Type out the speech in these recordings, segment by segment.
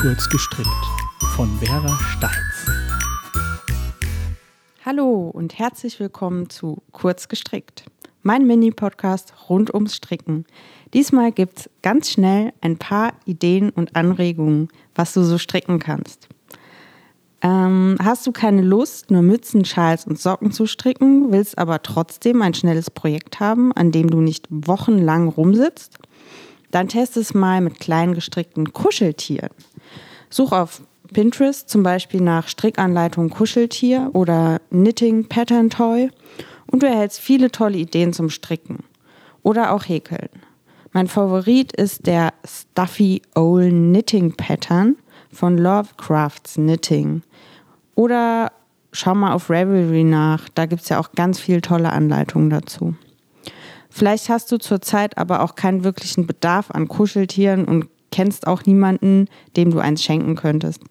Kurz gestrickt von Vera Steins. Hallo und herzlich willkommen zu Kurz gestrickt, mein Mini-Podcast rund ums Stricken. Diesmal gibt es ganz schnell ein paar Ideen und Anregungen, was du so stricken kannst. Ähm, hast du keine Lust, nur Mützen, Schals und Socken zu stricken, willst aber trotzdem ein schnelles Projekt haben, an dem du nicht wochenlang rumsitzt? Dann test es mal mit kleinen gestrickten Kuscheltieren. Such auf Pinterest zum Beispiel nach Strickanleitung Kuscheltier oder Knitting Pattern Toy und du erhältst viele tolle Ideen zum Stricken oder auch Häkeln. Mein Favorit ist der Stuffy Owl Knitting Pattern von Lovecrafts Knitting. Oder schau mal auf Ravelry nach, da gibt es ja auch ganz viele tolle Anleitungen dazu. Vielleicht hast du zurzeit aber auch keinen wirklichen Bedarf an Kuscheltieren und kennst auch niemanden, dem du eins schenken könntest.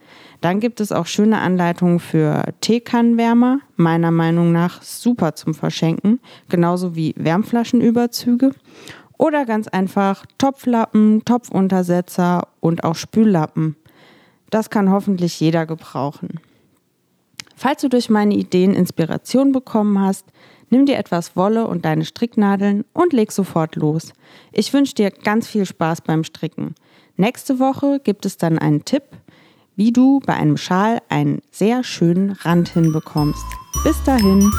Dann gibt es auch schöne Anleitungen für Teekannenwärmer, meiner Meinung nach super zum Verschenken, genauso wie Wärmflaschenüberzüge oder ganz einfach Topflappen, Topfuntersetzer und auch Spüllappen. Das kann hoffentlich jeder gebrauchen. Falls du durch meine Ideen Inspiration bekommen hast, nimm dir etwas Wolle und deine Stricknadeln und leg sofort los. Ich wünsche dir ganz viel Spaß beim Stricken. Nächste Woche gibt es dann einen Tipp, wie du bei einem Schal einen sehr schönen Rand hinbekommst. Bis dahin.